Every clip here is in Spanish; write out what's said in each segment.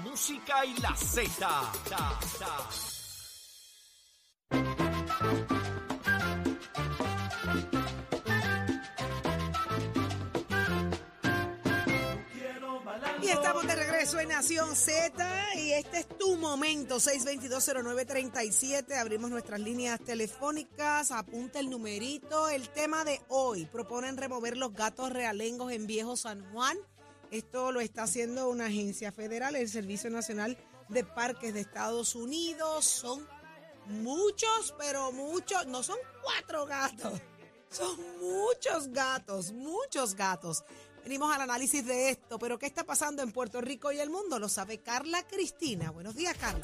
música y la Z. Y estamos de regreso en Nación Z y este es tu momento, 6220937. Abrimos nuestras líneas telefónicas, apunta el numerito. El tema de hoy, proponen remover los gatos realengos en Viejo San Juan. Esto lo está haciendo una agencia federal, el Servicio Nacional de Parques de Estados Unidos. Son muchos, pero muchos, no son cuatro gatos, son muchos gatos, muchos gatos. Venimos al análisis de esto, pero ¿qué está pasando en Puerto Rico y el mundo? Lo sabe Carla Cristina. Buenos días, Carla.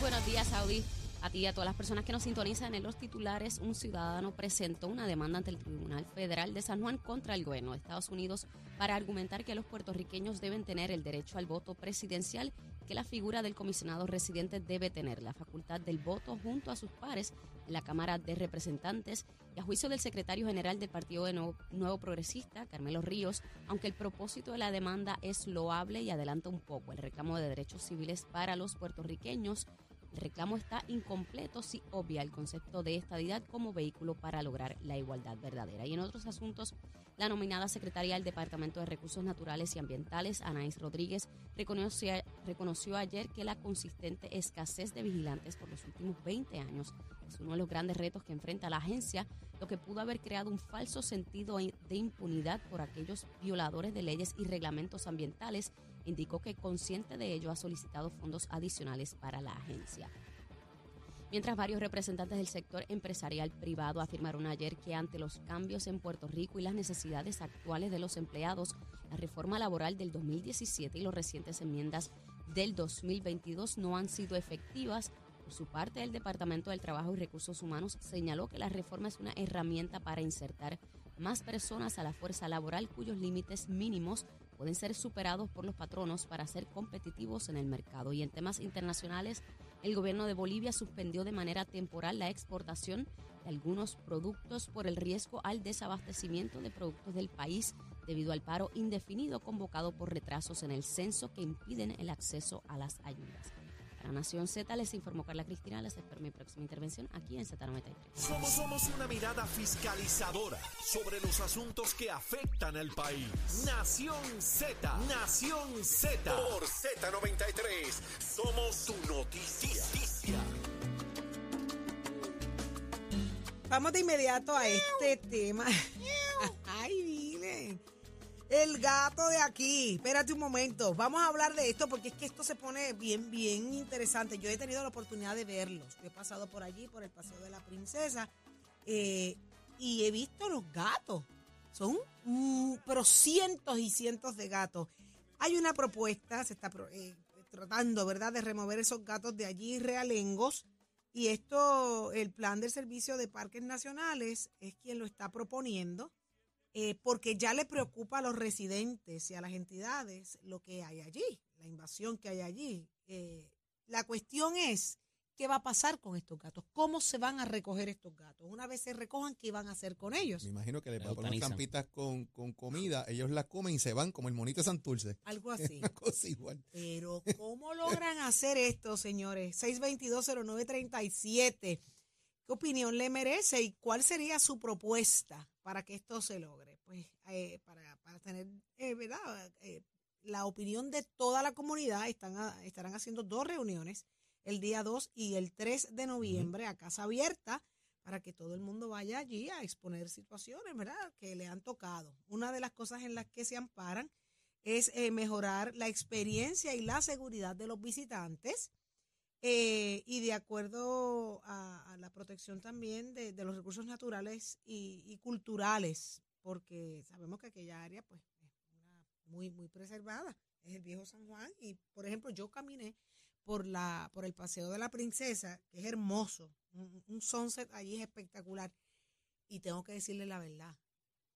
Buenos días, Saudi. A ti y a todas las personas que nos sintonizan en los titulares, un ciudadano presentó una demanda ante el Tribunal Federal de San Juan contra el gobierno de Estados Unidos para argumentar que los puertorriqueños deben tener el derecho al voto presidencial, que la figura del comisionado residente debe tener la facultad del voto junto a sus pares en la Cámara de Representantes y a juicio del secretario general del Partido de Nuevo, Nuevo Progresista, Carmelo Ríos, aunque el propósito de la demanda es loable y adelanta un poco el reclamo de derechos civiles para los puertorriqueños, el reclamo está incompleto si obvia el concepto de estadidad como vehículo para lograr la igualdad verdadera. Y en otros asuntos, la nominada secretaria del Departamento de Recursos Naturales y Ambientales, Anaís Rodríguez, reconoció, reconoció ayer que la consistente escasez de vigilantes por los últimos 20 años es uno de los grandes retos que enfrenta la agencia, lo que pudo haber creado un falso sentido de impunidad por aquellos violadores de leyes y reglamentos ambientales indicó que consciente de ello ha solicitado fondos adicionales para la agencia. Mientras varios representantes del sector empresarial privado afirmaron ayer que ante los cambios en Puerto Rico y las necesidades actuales de los empleados, la reforma laboral del 2017 y las recientes enmiendas del 2022 no han sido efectivas, por su parte, el Departamento del Trabajo y Recursos Humanos señaló que la reforma es una herramienta para insertar más personas a la fuerza laboral cuyos límites mínimos pueden ser superados por los patronos para ser competitivos en el mercado. Y en temas internacionales, el gobierno de Bolivia suspendió de manera temporal la exportación de algunos productos por el riesgo al desabastecimiento de productos del país debido al paro indefinido convocado por retrasos en el censo que impiden el acceso a las ayudas. Para Nación Z les informó Carla Cristina. Les espero mi próxima intervención aquí en Z93. Somos, somos una mirada fiscalizadora sobre los asuntos que afectan al país. Nación Z, Nación Z. Por Z93, somos su noticia. Vamos de inmediato a este tema. El gato de aquí. Espérate un momento. Vamos a hablar de esto porque es que esto se pone bien, bien interesante. Yo he tenido la oportunidad de verlos. Yo he pasado por allí, por el Paseo de la Princesa, eh, y he visto los gatos. Son, mm, pero cientos y cientos de gatos. Hay una propuesta, se está eh, tratando, ¿verdad?, de remover esos gatos de allí realengos. Y esto, el plan del Servicio de Parques Nacionales es quien lo está proponiendo. Eh, porque ya le preocupa a los residentes y a las entidades lo que hay allí, la invasión que hay allí. Eh, la cuestión es, ¿qué va a pasar con estos gatos? ¿Cómo se van a recoger estos gatos? Una vez se recojan, ¿qué van a hacer con ellos? Me imagino que le La van a poner eutanizan. trampitas con, con comida, ellos las comen y se van como el monito de Santurce. Algo así. Una cosa igual. Pero ¿cómo logran hacer esto, señores? 6220937. ¿Qué opinión le merece y cuál sería su propuesta para que esto se logre? Pues eh, para, para tener, eh, ¿verdad? Eh, la opinión de toda la comunidad, están a- estarán haciendo dos reuniones, el día 2 y el 3 de noviembre a casa abierta, para que todo el mundo vaya allí a exponer situaciones, ¿verdad? Que le han tocado. Una de las cosas en las que se amparan es eh, mejorar la experiencia y la seguridad de los visitantes eh, y de acuerdo a, la protección también de, de los recursos naturales y, culturales, porque sabemos que aquella área pues es muy muy preservada, es el viejo San Juan y por ejemplo yo caminé por la por el paseo de la princesa, que es hermoso, un, un sunset allí es espectacular y tengo que decirle la verdad,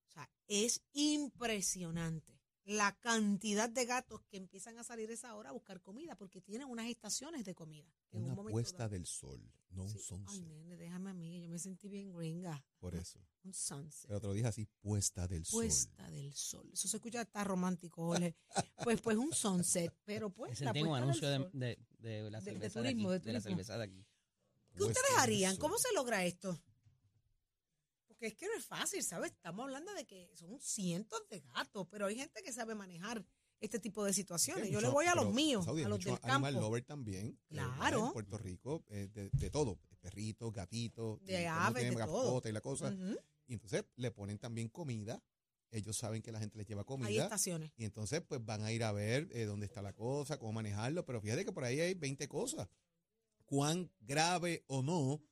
o sea, es impresionante la cantidad de gatos que empiezan a salir a esa hora a buscar comida, porque tienen unas estaciones de comida. en un Una momento puesta dado- del sol, no un Sí. Ay, sunset. nene, déjame a mí, yo me sentí bien gringa. Por eso. Un sunset. Pero te lo dije así, puesta del sol. Puesta del sol. Eso se escucha hasta romántico, Jorge. Pues, pues un sunset, pero pues. La un puesta del de, sol. de, de la De- de cerveza turismo, de, de aquí, de la cerveza de aquí. ¿Qué ustedes Puesta harían? ¿Cómo se logra esto? Porque es que no es fácil, ¿sabes? Estamos hablando de que son cientos de gatos, pero hay gente que sabe manejar este tipo de situaciones. Sí, Yo le mucho- voy a los míos, Saudi, a hay los del animal campo. lover también. eh, Claro. En Puerto Rico, eh, de, de todo. Perritos, gatitos. De aves, de todo. y la cosa. Ujú. Y entonces le ponen también comida. Ellos saben que la gente les lleva Hay comida. estaciones. Y entonces, pues van a ir a ver eh, dónde está la cosa, cómo manejarlo. Pero fíjate que por ahí hay 20 cosas. Cuán grave o no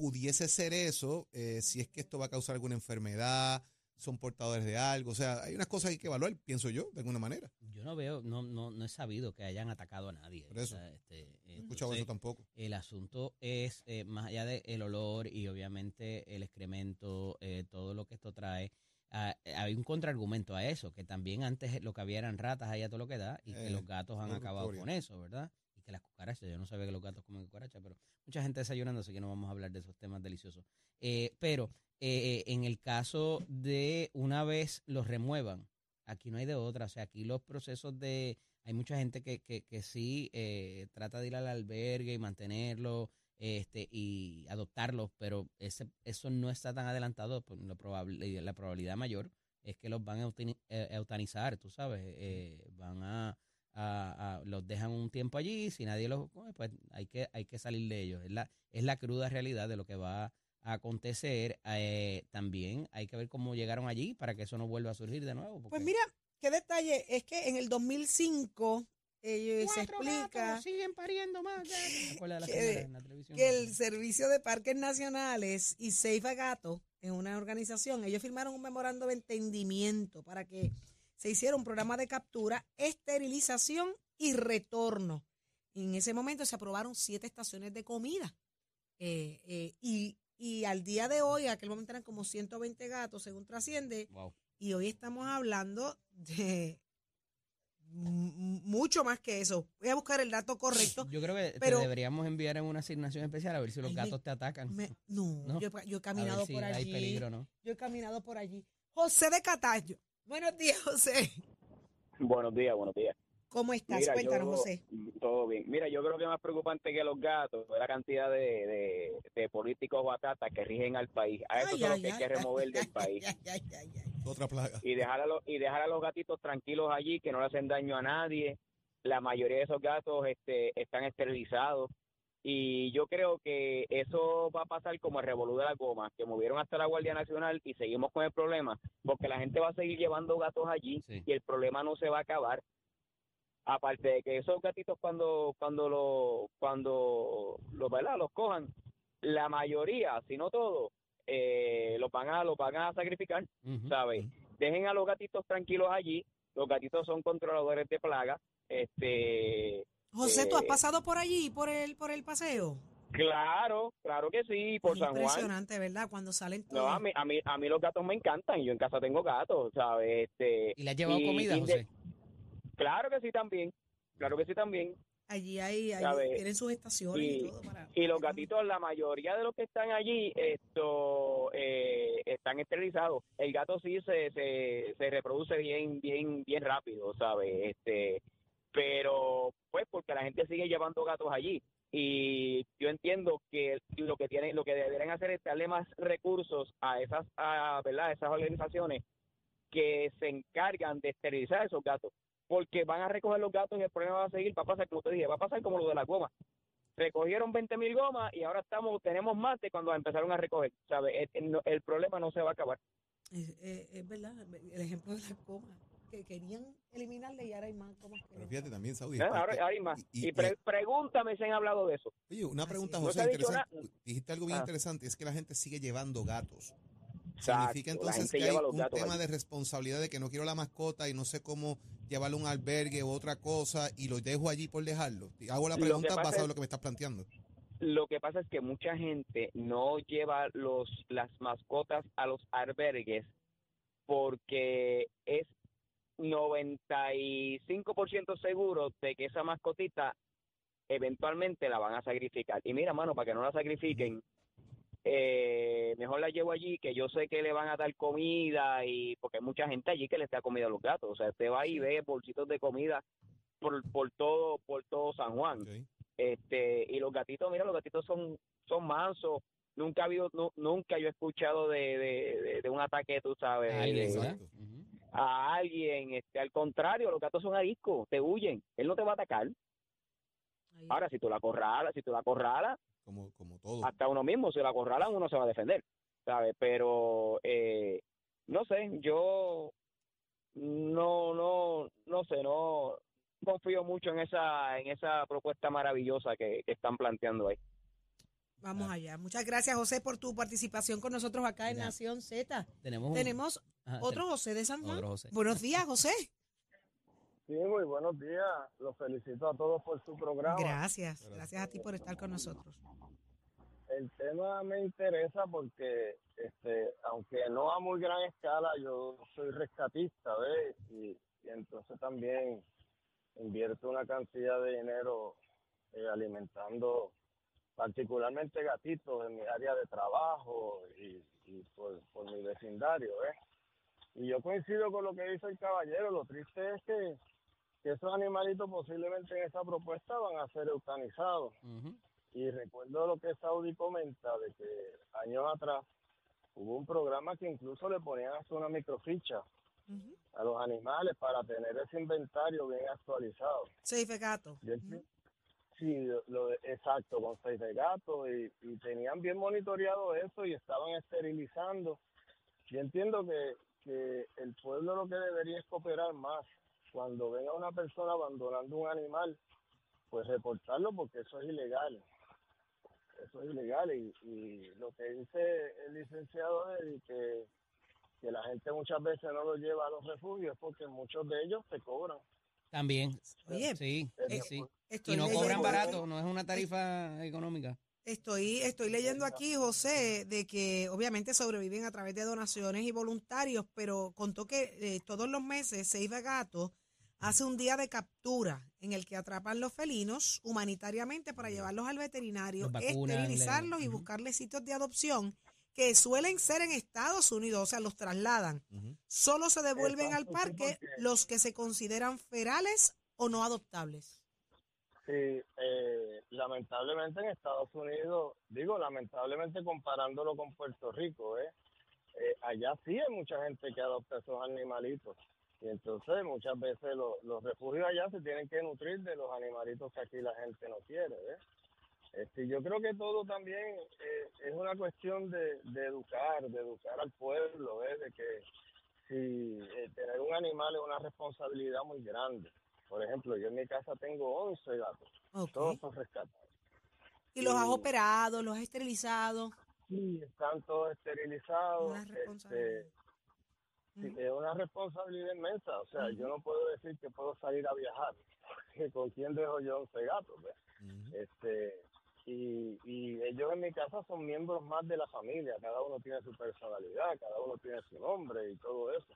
pudiese ser eso, eh, si es que esto va a causar alguna enfermedad, son portadores de algo. O sea, hay unas cosas que hay que evaluar, pienso yo, de alguna manera. Yo no veo, no, no, no he sabido que hayan atacado a nadie. Por eso. O sea, este, No he escuchado entonces, eso tampoco. El asunto es, eh, más allá del olor y obviamente el excremento, eh, todo lo que esto trae, ah, eh, hay un contraargumento a eso, que también antes lo que había eran ratas allá todo lo que da y que Eh, los gatos han acabado con eso, ¿verdad? Que las cucarachas, yo no sabía que los gatos comen cucarachas, pero mucha gente desayunando, así que no vamos a hablar de esos temas deliciosos. Eh, pero eh, en el caso de una vez los remuevan, aquí no hay de otra, o sea, aquí los procesos de hay mucha gente que, que, que sí eh, trata de ir al albergue y mantenerlo este y adoptarlos, pero ese, eso no está tan adelantado. Pues lo probable, la probabilidad mayor es que los van a eutani- eh, eutanizar, tú sabes, eh, van a, a- a- los dejan un tiempo allí, si nadie los come, pues hay que, hay que salir de ellos. Es la, es la cruda realidad de lo que va a acontecer. Eh, también hay que ver cómo llegaron allí para que eso no vuelva a surgir de nuevo. Pues mira, qué detalle, es que en el 2005 eh, se explica gatos siguen pariendo más. ¿Te acuerdas de la que- en la televisión? que el Servicio de Parques Nacionales y Safe a Gato, en una organización, ellos firmaron un memorando de entendimiento para que se hiciera un programa de captura, esterilización y retorno. En ese momento se aprobaron siete estaciones de comida. Eh, eh, y, y al día de hoy, aquel momento eran como 120 gatos, según trasciende, Wow. y hoy estamos hablando de mucho más que eso. Voy a buscar el dato correcto. Yo creo que pero- te deberíamos enviar en una asignación especial a ver si los me- gatos te atacan. Me- no, No. Yo, yo he a caminado ver si por hay allí. peligro, ¿no? Yo he caminado por allí. José de Cataño. Buenos días, José. Buenos días, buenos días. ¿Cómo estás? Mira, Cuéntanos, yo- José. Todo bien. Mira, yo creo que más preocupante que los gatos es la cantidad de, de, de políticos batatas que rigen al país. A eso es lo ay, que hay que remover ay, del ay, país. ay, ay, ay, ay. Otra plaga. Y dejar, a los, y dejar a los gatitos tranquilos allí, que no le hacen daño a nadie. La mayoría de esos gatos este, están esterilizados. Y yo creo que eso va a pasar como el revolú de la goma, que movieron hasta la Guardia Nacional y seguimos con el problema, porque la gente va a seguir llevando gatos allí Sí. y el problema no se va a acabar. Aparte de que esos gatitos cuando cuando lo cuando los ¿verdad? los cojan, la mayoría, si no todos, eh, los van a los van a sacrificar, Ujú. ¿sabes? Dejen a los gatitos tranquilos allí. Los gatitos son controladores de plagas. Este, José, ¿tú has Eh, pasado por allí, por el, por el paseo? claro, claro que sí, por Es San Juan. impresionante, ¿verdad? Cuando salen todos. No, a mí, a mí, a mí los gatos me encantan. Yo en casa tengo gatos, ¿sabes? Este, ¿Y le has llevado y- comida, y de- José? claro que sí también. Claro que sí también. Allí hay, tienen sus estaciones y, Y- todo para. Y los gatitos, la mayoría de los que están allí, esto, eh, están esterilizados. El gato sí se, se, se reproduce bien, bien, bien rápido, ¿sabes? Este, pero, pues, porque la gente sigue llevando gatos allí. Y yo entiendo que lo que tienen, lo que deberían hacer es darle más recursos a esas, a, ¿verdad? Esas organizaciones que se encargan de esterilizar esos gatos. Porque van a recoger los gatos y el problema va a seguir, va a pasar, como te dije, va a pasar como lo de la goma recogieron 20 mil gomas y ahora estamos tenemos más de cuando empezaron a recoger, ¿sabes? El, problema no se va a acabar. Es, es- verdad, el ejemplo de la coma, que querían eliminarle y ahora hay más que Pero fíjate también, Saudi. ¿eh? Ahora, parte- ahora hay más. y- Y, y- pre- pregúntame si han hablado de eso. Oye, una pregunta. No José, interesante. Dijiste algo bien Ah. interesante, es que la gente sigue llevando gatos. Exacto, Significa la entonces gente que hay lleva los un tema de responsabilidad de que no quiero la mascota y no sé cómo llevarlo a un albergue u otra cosa y lo dejo allí por dejarlo. Hago la pregunta pasa basada en lo que me estás planteando. Lo que pasa es que mucha gente no lleva los las mascotas a los albergues porque es 95% seguro de que esa mascotita eventualmente la van a sacrificar. Y mira, mano, para que no la sacrifiquen, eh, mejor la llevo allí, que yo sé que le van a dar comida y porque hay mucha gente allí que le está comida a los gatos. O sea, usted va y ve bolsitos de comida por, por todo por todo San Juan. Este y los gatitos, mira, los gatitos son son mansos. Nunca ha habido, nu- nunca yo he escuchado de, de, de- de un ataque, tú sabes, A alguien, de-. A alguien. Este, al contrario, los gatos son ariscos, te huyen. Él no te va a atacar. Ahí. Ahora, si tú la corralas, si tú la corralas, Como, como todo. hasta uno mismo, si la corralan, uno se va a defender, ¿sabes? Pero, eh, no sé, yo no, no, no sé, no confío mucho en esa, en esa propuesta maravillosa que, que están planteando ahí. Vamos allá. Muchas gracias, José, por tu participación con nosotros acá en Ya. Nación Z. Tenemos, un- Tenemos ajá, otro José de San Juan. otro José. Buenos días, José. Sí, muy buenos días. Los felicito a todos por su programa. Gracias. Gracias a ti por estar con nosotros. El tema me interesa porque, este, aunque no a muy gran escala, yo soy rescatista, ¿ves? Y, y entonces también invierto una cantidad de dinero eh, alimentando particularmente gatitos en mi área de trabajo y, y por, por mi vecindario, ¿ves? Y yo coincido con lo que dice el caballero, lo triste es que, que esos animalitos posiblemente en esa propuesta van a ser eutanizados. Y recuerdo lo que Saudi comenta de que años atrás hubo un programa que incluso le ponían hasta una microficha Ujú. a los animales para tener ese inventario bien actualizado. Safe Gato. Yo Sí, lo, exacto, con seis de gato y, y tenían bien monitoreado eso y estaban esterilizando. Yo entiendo que, que el pueblo lo que debería es cooperar más. Cuando venga una persona abandonando un animal, pues reportarlo porque eso es ilegal. Eso es ilegal y, y lo que dice el licenciado es que, que la gente muchas veces no lo lleva a los refugios porque muchos de ellos te cobran. También. Oye, sí, sí, sí. Estoy Y no cobran barato, no es una tarifa económica. Estoy, estoy leyendo aquí, José, de que obviamente sobreviven a través de donaciones y voluntarios, pero contó que eh, todos los meses Save a Gato hace un día de captura en el que atrapan los felinos humanitariamente para llevarlos al veterinario, vacunan, esterilizarlos le- y buscarles sitios de adopción que suelen ser en Estados Unidos, o sea, los trasladan. Solo se devuelven al Exacto, parque los que se consideran ferales o no adoptables. Sí, eh, lamentablemente en Estados Unidos, digo lamentablemente comparándolo con Puerto Rico, ¿eh? Eh, allá sí hay mucha gente que adopta esos animalitos. Y entonces muchas veces lo- los refugios allá se tienen que nutrir de los animalitos que aquí la gente no quiere, ¿ves? Este, yo creo que todo también eh, es una cuestión de, de educar, de educar al pueblo, ¿ves? De que si eh, tener un animal es una responsabilidad muy grande. Por ejemplo, yo en mi casa tengo 11 gatos, todos son rescatados. Y los has operado, los has esterilizado. Sí, están todos esterilizados. Una este, es una responsabilidad inmensa. O sea, yo no puedo decir que puedo salir a viajar. porque ¿Con quién dejo yo 11 gatos? ves? Este, y, y ellos en mi casa son miembros más de la familia. Cada uno tiene su personalidad, cada uno tiene su nombre y todo eso.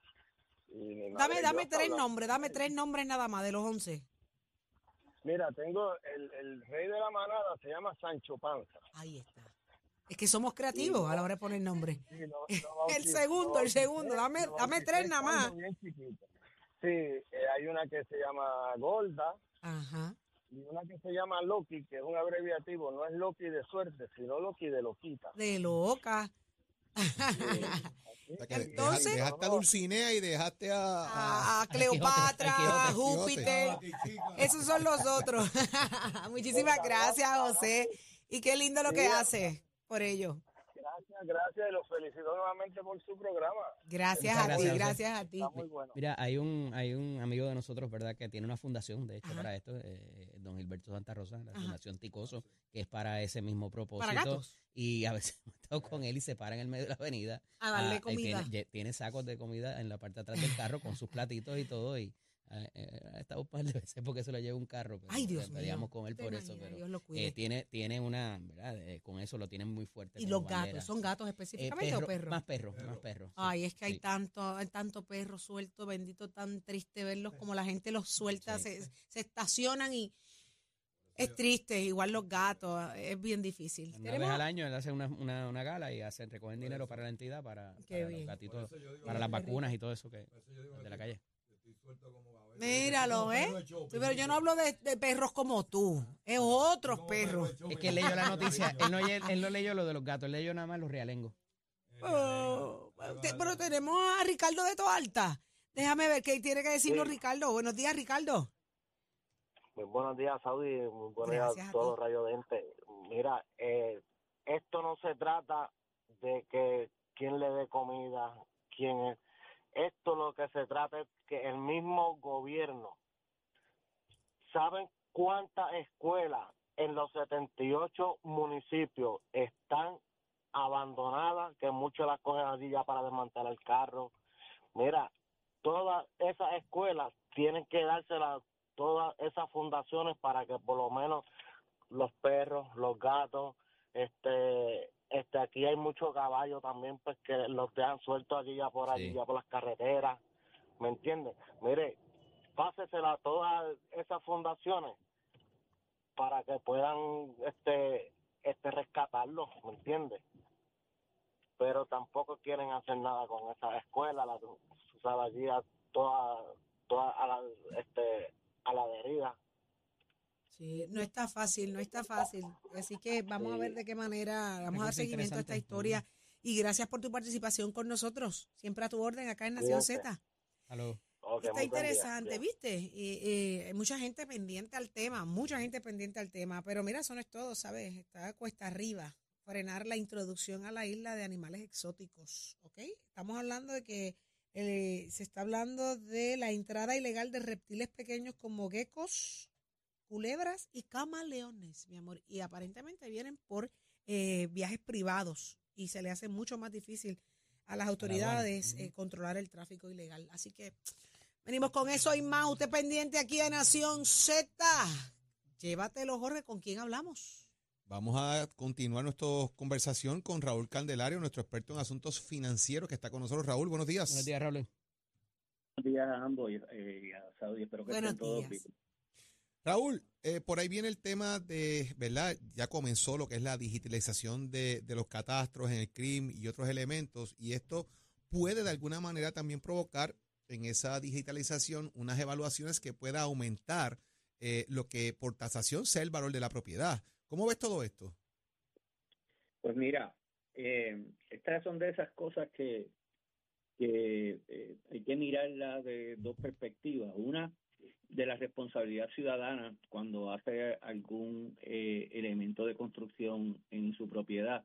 Y Dame, dame tres nombres, dame tres nombres nada más de los once. Mira, tengo el, el rey de la manada, se llama Sancho Panza. Ahí está. Es que somos creativos a la hora de poner nombre. Sí, El segundo, el segundo, dame- dame tres nada más. Sí, eh, hay una que se llama Golda Ajá. Y una que se llama Loki, que es un abreviativo, no es Loki de suerte, sino Loki de loquita. De loca. Sí, O sea que así. Entonces- deja- dejaste a Dulcinea y dejaste a, a- A, Cleopatra, a Júpiter. Esos son los otros. Muchísimas gracias, José. Y qué lindo lo que hace por ello. Gracias, y los felicito nuevamente por su programa. Gracias Muchas a ti, gracias, a ti. Está muy bueno. Mira, hay un, hay un amigo de nosotros, ¿verdad?, que tiene una fundación, de hecho, Ajá. para esto, eh, don Gilberto Santa Rosa, la Ajá. Fundación Ticoso, que es para ese mismo propósito. Para gatos. Y a veces hemos estado con él y se para en el medio de la avenida. A darle ah, y comida. Tiene, tiene sacos de comida en la parte de atrás del carro con sus platitos y todo. Y ha estado un par de veces porque se lo lleva un carro. Pero Ay, Dios eh, mío. peleamos con él por eso. Pero Dios lo eh, cuide. tiene, tiene una, ¿verdad? Eh, con eso lo tienen muy fuerte. y como los gatos, bandera. ¿son gatos Eh, específicamente perro- o perros? Más perros, más perros. sí. Ay, es que hay sí. tanto, hay tanto perro suelto, bendito, tan triste verlos como la gente los suelta, Sí. se, se estacionan y es triste, igual los gatos, es bien difícil. Una vez Tenemos- al año él hace una, una, una gala y hacen, recogen dinero para la entidad, para, para los gatitos, para las vacunas y todo eso que de la calle. Míralo, ¿eh? Sí, pero yo no hablo de, de perros como tú, es otros perros. Es que él leyó la noticia, él no, él no leyó lo de los gatos, él leyó nada más los realengos. Oh, te- pero tenemos a Ricardo de Toalta. Déjame ver qué tiene que decirnos Sí. Ricardo. Buenos días, Ricardo. Muy buenos días, Saudi. Muy buenos Gracias días a a todos. Radio Dente. Mira, eh, esto no se trata de que quién le dé comida, quién es. Esto lo que se trata es que el mismo gobierno, ¿saben cuántas escuelas en los 78 municipios están abandonadas? Que muchos las cogen allí ya para desmantelar el carro. Mira, todas esas escuelas tienen que dárselas todas esas fundaciones para que por lo menos los perros, los gatos, este, este, aquí hay muchos caballos también, pues que los dejan sueltos allí ya por allí, Sí. ya por las carreteras, ¿me entiendes? Mire, pásesela a todas esas fundaciones para que puedan, este, este, rescatarlos, ¿me entiendes? Pero tampoco quieren hacer nada con esa escuela, la, sabes, allí a toda, toda a la, este, a la deriva. Sí, no está fácil, no está fácil. Así que vamos a ver de qué manera vamos a dar seguimiento a esta historia. Y gracias por tu participación con nosotros. Siempre a tu orden acá en Nación Cuídate. Z. Aló. Ok, Está interesante, Bien. ¿viste? Y, eh, hay mucha gente pendiente al tema, mucha gente pendiente al tema. Pero mira, eso no es todo, ¿sabes? Está cuesta arriba frenar la introducción a la isla de animales exóticos, ¿ok? Estamos hablando de que eh, se está hablando de la entrada ilegal de reptiles pequeños como geckos, culebras y camaleones, mi amor. Y aparentemente vienen por eh, viajes privados y se le hace mucho más difícil a las autoridades Ujú. eh, controlar el tráfico ilegal. Así que venimos con eso y más. Usted pendiente aquí de Nación Z. Llévatelo, Jorge, ¿con quién hablamos? Vamos a continuar nuestra conversación con Raúl Candelario, nuestro experto en asuntos financieros que está con nosotros. Raúl, buenos días. Buenos días, Raúl. Buenos días a ambos y, eh, y a Saudi. Espero que Buenos estén todos días. bien. Raúl, eh, por ahí viene el tema de, ¿verdad? Ya comenzó lo que es la digitalización de, los catastros en el CRIM y otros elementos, y esto puede de alguna manera también provocar en esa digitalización unas evaluaciones que pueda aumentar eh, lo que por tasación sea el valor de la propiedad. ¿Cómo ves todo esto? Pues mira, eh, estas son de esas cosas que, eh, hay que mirarlas de dos perspectivas. Una, de la responsabilidad ciudadana cuando hace algún eh, elemento de construcción en su propiedad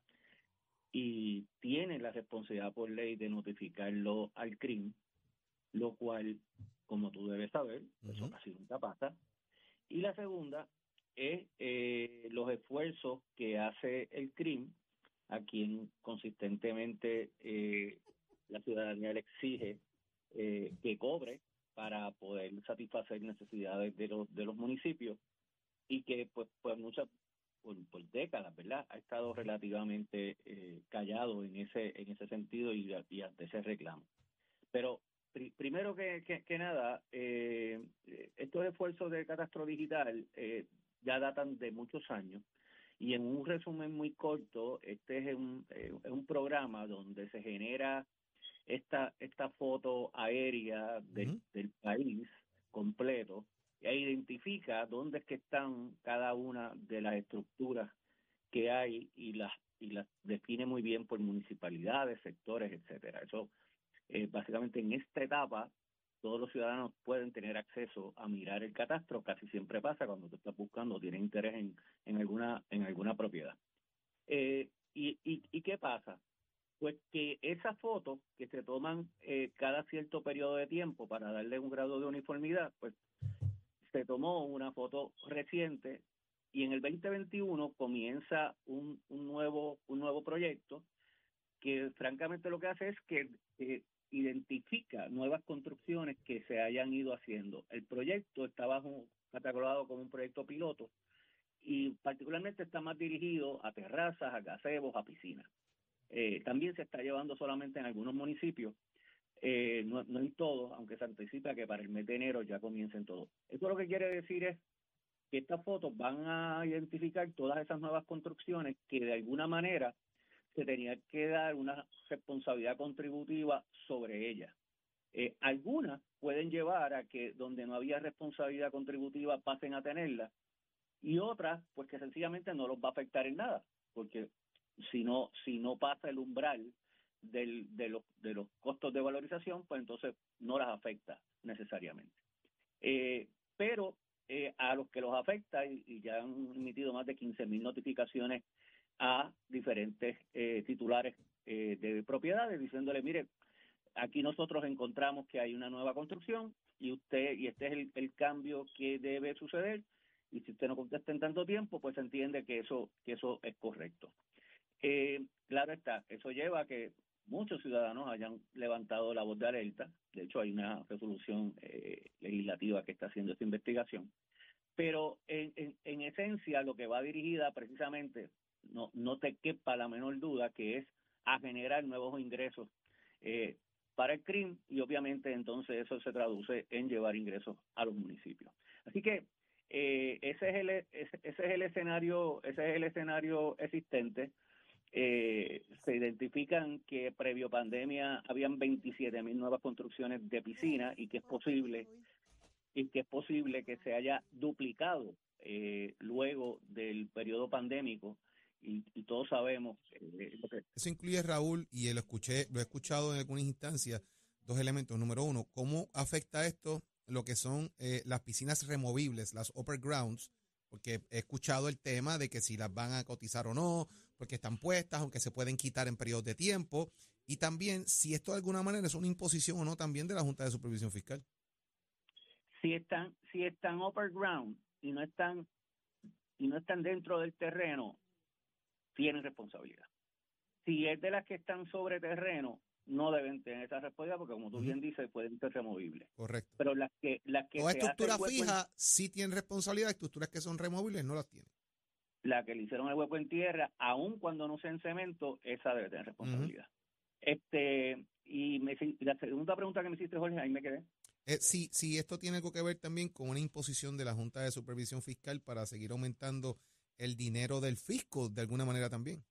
y tiene la responsabilidad por ley de notificarlo al CRIM, lo cual, como tú debes saber, eso Ujú. casi nunca pasa. Y la segunda es eh, los esfuerzos que hace el CRIM, a quien consistentemente eh, la ciudadanía le exige eh, que cobre para poder satisfacer necesidades de los de los municipios y que pues pues muchas por, por décadas verdad ha estado relativamente eh, callado en ese en ese sentido y, y ante ese reclamo. Pero pri- primero que, que, que nada eh, estos esfuerzos de catastro digital eh, ya datan de muchos años y en un resumen muy corto este es un eh, es un programa donde se genera esta esta foto aérea del, país completo e identifica dónde es que están cada una de las estructuras que hay y las y las define muy bien por municipalidades, sectores, etcétera. Eso eh, básicamente en esta etapa todos los ciudadanos pueden tener acceso a mirar el catastro, casi siempre pasa cuando tú estás buscando, tienes interés en, en alguna en alguna propiedad. Eh, y, y, ¿Y qué pasa? Pues que esas fotos que se toman eh, cada cierto periodo de tiempo para darle un grado de uniformidad, pues se tomó una foto reciente y en el 2021 comienza un, un nuevo un nuevo proyecto que francamente lo que hace es que eh, identifica nuevas construcciones que se hayan ido haciendo. El proyecto está bajo, catalogado como un proyecto piloto y particularmente está más dirigido a terrazas, a gazebos, a piscinas. Eh, también se está llevando solamente en algunos municipios, eh, no, no en todos, aunque se anticipa que para el mes de enero ya comiencen todos. Eso lo que quiere decir es que estas fotos van a identificar todas esas nuevas construcciones que de alguna manera se tenía que dar una responsabilidad contributiva sobre ellas. Eh, algunas pueden llevar a que donde no había responsabilidad contributiva pasen a tenerla y otras pues que sencillamente no los va a afectar en nada porque si no si no pasa el umbral del, de, los, de los costos de valorización pues entonces no las afecta necesariamente eh, pero eh, a los que los afecta y, ya han emitido más de 15 mil notificaciones a diferentes eh, titulares eh, de propiedades diciéndole, mire, aquí nosotros encontramos que hay una nueva construcción y usted y este es el, el cambio que debe suceder y si usted no contesta en tanto tiempo, pues entiende que eso que eso es correcto. Eh, claro está, eso lleva a que muchos ciudadanos hayan levantado la voz de alerta. De hecho, hay una resolución eh, legislativa que está haciendo esta investigación. Pero en, en, en esencia, lo que va dirigida precisamente no, no te quepa la menor duda que es a generar nuevos ingresos eh, para el CRIM y obviamente entonces eso se traduce en llevar ingresos a los municipios. Así que eh, ese es el ese, ese, es el escenario ese es el escenario existente. Eh, se identifican que previo pandemia habían 27 mil nuevas construcciones de piscina y que es posible y que es posible que se haya duplicado eh, luego del periodo pandémico y, todos sabemos. Eh. Eso incluye, Raúl, y lo escuché, lo he escuchado en algunas instancias, dos elementos. Número uno, ¿cómo afecta esto lo que son eh, las piscinas removibles, las upper grounds? Porque he escuchado el tema de que si las van a cotizar o no, porque están puestas, aunque se pueden quitar en periodos de tiempo. Y también si esto de alguna manera es una imposición o no también de la Junta de Supervisión Fiscal. Si están, si están upper ground y no están, y no están dentro del terreno, tienen responsabilidad. Si es de las que están sobre terreno, no deben tener esa responsabilidad porque como tú uh -huh. bien dices pueden ser removibles. Correcto. Pero las que las que o estructura fija en, sí tienen responsabilidad, estructuras que son removibles no las tienen. La que le hicieron el hueco en tierra, aun cuando no sea en cemento, esa debe tener responsabilidad. Uh -huh. Este y me, la segunda pregunta que me hiciste Jorge, ahí me quedé. Eh, sí, sí, esto tiene algo que ver también con una imposición de la Junta de Supervisión Fiscal para seguir aumentando el dinero del fisco de alguna manera también.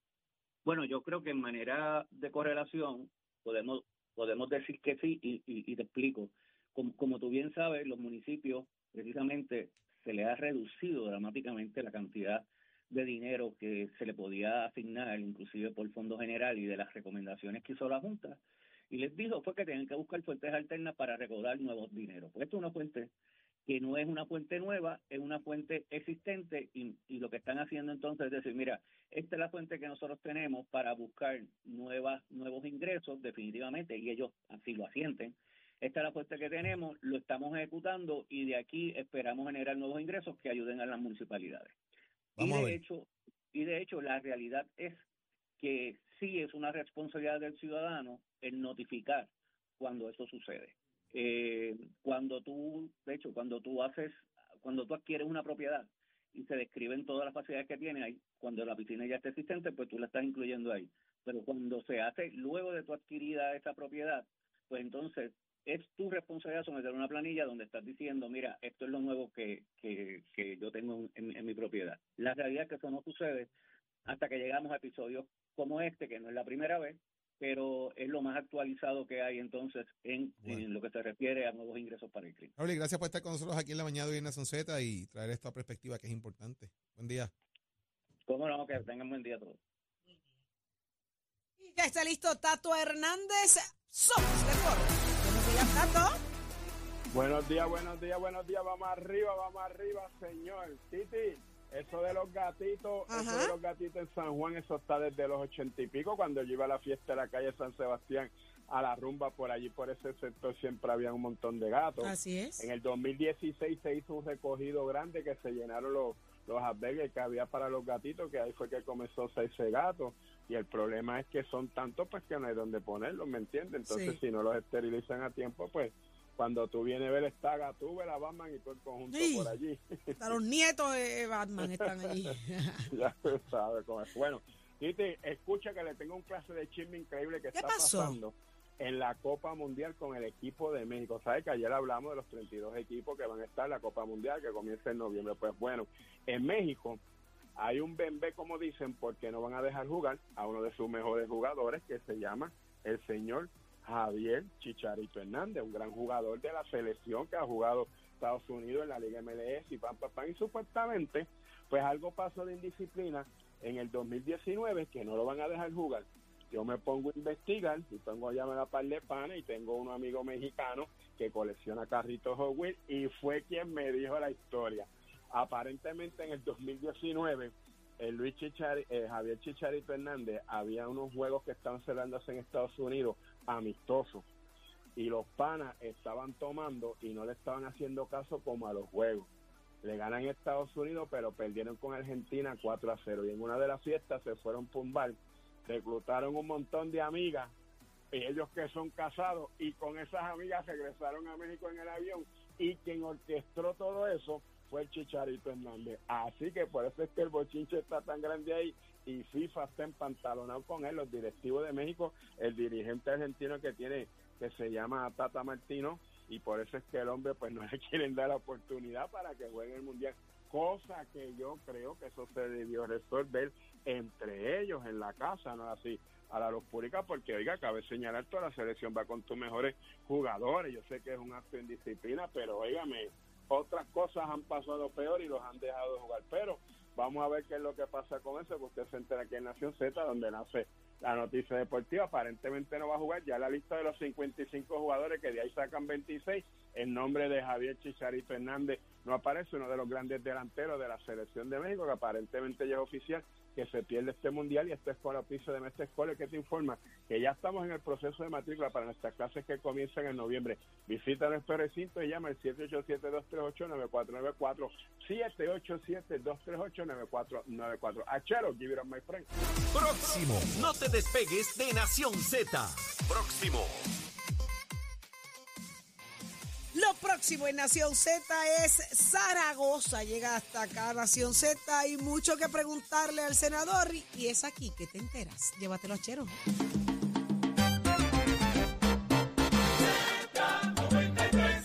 Bueno, yo creo que en manera de correlación podemos podemos decir que sí y, y, y te explico. Como, como, tú bien sabes, los municipios precisamente se le ha reducido dramáticamente la cantidad de dinero que se le podía asignar, inclusive por Fondo General y de las recomendaciones que hizo la Junta. Y les dijo fue que tienen que buscar fuentes alternas para recaudar nuevos dineros. Porque esto es una fuente que no es una fuente nueva, es una fuente existente y, y, lo que están haciendo entonces es decir, mira, esta es la fuente que nosotros tenemos para buscar nuevas, nuevos ingresos definitivamente y ellos así lo asienten. Esta es la fuente que tenemos, lo estamos ejecutando y de aquí esperamos generar nuevos ingresos que ayuden a las municipalidades. Vamos y de hecho, y de hecho la realidad es que sí es una responsabilidad del ciudadano el notificar cuando eso sucede eh, cuando tú, de hecho, cuando tú haces, cuando tú adquieres una propiedad y se describen todas las facilidades que tiene ahí, cuando la piscina ya está existente, pues tú la estás incluyendo ahí. Pero cuando se hace luego de tu adquirida esa propiedad, pues entonces es tu responsabilidad someter una planilla donde estás diciendo, mira, esto es lo nuevo que, que, que yo tengo en, en mi propiedad. La realidad es que eso no sucede hasta que llegamos a episodios como este, que no es la primera vez, pero es lo más actualizado que hay entonces en, bueno. en, lo que se refiere a nuevos ingresos para el crimen. Raúl, gracias por estar con nosotros aquí en la mañana de Nación Z y traer esta perspectiva que es importante. Buen día. Cómo no, que tengan buen día todos. Y ya está listo Tato Hernández. Somos Deportes. Buenos días, Tato. Buenos días, buenos días, buenos días. Vamos arriba, vamos arriba, señor. Titi, eso de los gatitos, Ajá. eso de los gatitos en San Juan, eso está desde los ochenta y pico, cuando yo iba a la fiesta de la calle San Sebastián a la rumba por allí, por ese sector, siempre había un montón de gatos. Así es. En el 2016 se hizo un recogido grande que se llenaron los, los albergues que había para los gatitos, que ahí fue que comenzó ese gato. Y el problema es que son tantos, pues que no hay donde ponerlos, ¿me entiendes? Entonces, Sí. si no los esterilizan a tiempo, pues cuando tú vienes a ver esta gatúbela, la Batman y todo el conjunto Sí. por allí. Hasta los nietos de Batman están allí. ya tú sabes cómo es. Bueno, Titi, escucha que le tengo un clase de chisme increíble que ¿Qué está pasó? pasando en la Copa Mundial con el equipo de México. ¿Sabes que ayer hablamos de los 32 equipos que van a estar en la Copa Mundial que comienza en noviembre? Pues bueno, en México hay un bembé, como dicen, porque no van a dejar jugar a uno de sus mejores jugadores que se llama el señor Javier Chicharito Hernández, un gran jugador de la selección que ha jugado Estados Unidos en la Liga MLS y pam, pam, pam. Y supuestamente, pues algo pasó de indisciplina en el 2019 que no lo van a dejar jugar. Yo me pongo a investigar y pongo a llamar a par de panes y tengo un amigo mexicano que colecciona carritos Hot Wheels y fue quien me dijo la historia. Aparentemente en el 2019 el Luis Chichari, eh, Javier Chicharito Hernández había unos juegos que estaban celebrándose en Estados Unidos amistosos y los panas estaban tomando y no le estaban haciendo caso como a los juegos. Le ganan a Estados Unidos, pero perdieron con Argentina 4 a 0. Y en una de las fiestas se fueron por un reclutaron un montón de amigas, y ellos que son casados, y con esas amigas regresaron a México en el avión. Y quien orquestó todo eso fue el Chicharito Hernández. Así que por eso es que el bochinche está tan grande ahí y FIFA está empantalonado con él, los directivos de México, el dirigente argentino que tiene, que se llama Tata Martino, y por eso es que el hombre pues no le quieren dar la oportunidad para que juegue el Mundial, cosa que yo creo que eso se debió resolver entre ellos en la casa, no así a la luz pública, porque oiga, cabe señalar toda la selección va con tus mejores jugadores, yo sé que es un acto de indisciplina, pero oígame, otras cosas han pasado peor y los han dejado de jugar, pero vamos a ver qué es lo que pasa con eso, porque usted se entera aquí en Nación Z, donde nace la noticia deportiva, aparentemente no va a jugar, ya la lista de los 55 jugadores, que de ahí sacan 26, el nombre de Javier Chicharito Hernández no aparece, uno de los grandes delanteros de la selección de México, que aparentemente ya es oficial, que se pierde este mundial y este es por piso de Mestre Escuela que te informa que ya estamos en el proceso de matrícula para nuestras clases que comienzan en noviembre. Visita nuestro recinto y llama al 787-238-9494. 787-238-9494. Achero, give it up, my friend. Próximo. No te despegues de Nación Z. Próximo. Lo próximo en Nación Z es Zaragoza. Llega hasta acá Nación Z. Hay mucho que preguntarle al senador y es aquí que te enteras. Llévatelo a Chero.